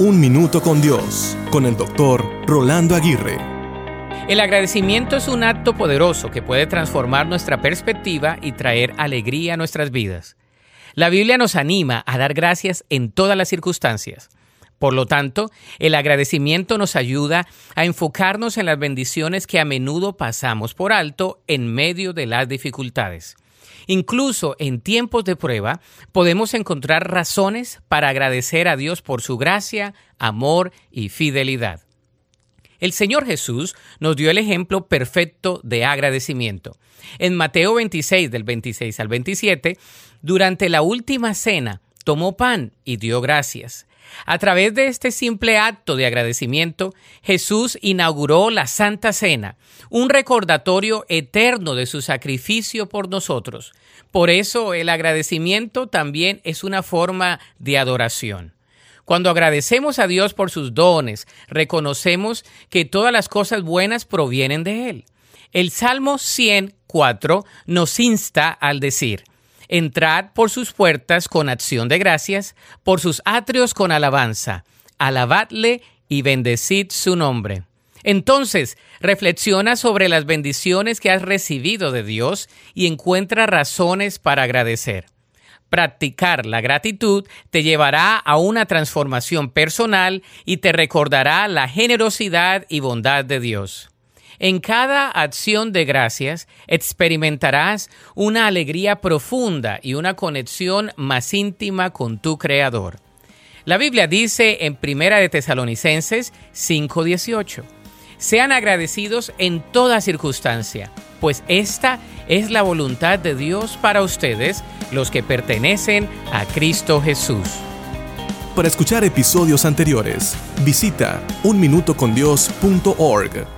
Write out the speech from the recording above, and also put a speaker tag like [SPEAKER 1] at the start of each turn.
[SPEAKER 1] Un Minuto con Dios, con el doctor Rolando Aguirre.
[SPEAKER 2] El agradecimiento es un acto poderoso que puede transformar nuestra perspectiva y traer alegría a nuestras vidas. La Biblia nos anima a dar gracias en todas las circunstancias. Por lo tanto, el agradecimiento nos ayuda a enfocarnos en las bendiciones que a menudo pasamos por alto en medio de las dificultades. Incluso en tiempos de prueba podemos encontrar razones para agradecer a Dios por su gracia, amor y fidelidad. El Señor Jesús nos dio el ejemplo perfecto de agradecimiento. En Mateo 26 del 26 al 27, durante la última cena, tomó pan y dio gracias. A través de este simple acto de agradecimiento, Jesús inauguró la Santa Cena, un recordatorio eterno de su sacrificio por nosotros. Por eso el agradecimiento también es una forma de adoración. Cuando agradecemos a Dios por sus dones, reconocemos que todas las cosas buenas provienen de Él. El Salmo 104 nos insta al decir, Entrad por sus puertas con acción de gracias, por sus atrios con alabanza. Alabadle y bendecid su nombre. Entonces, reflexiona sobre las bendiciones que has recibido de Dios y encuentra razones para agradecer. Practicar la gratitud te llevará a una transformación personal y te recordará la generosidad y bondad de Dios. En cada acción de gracias experimentarás una alegría profunda y una conexión más íntima con tu Creador. La Biblia dice en Primera de Tesalonicenses 5:18, sean agradecidos en toda circunstancia, pues esta es la voluntad de Dios para ustedes, los que pertenecen a Cristo Jesús.
[SPEAKER 1] Para escuchar episodios anteriores, visita unminutocondios.org.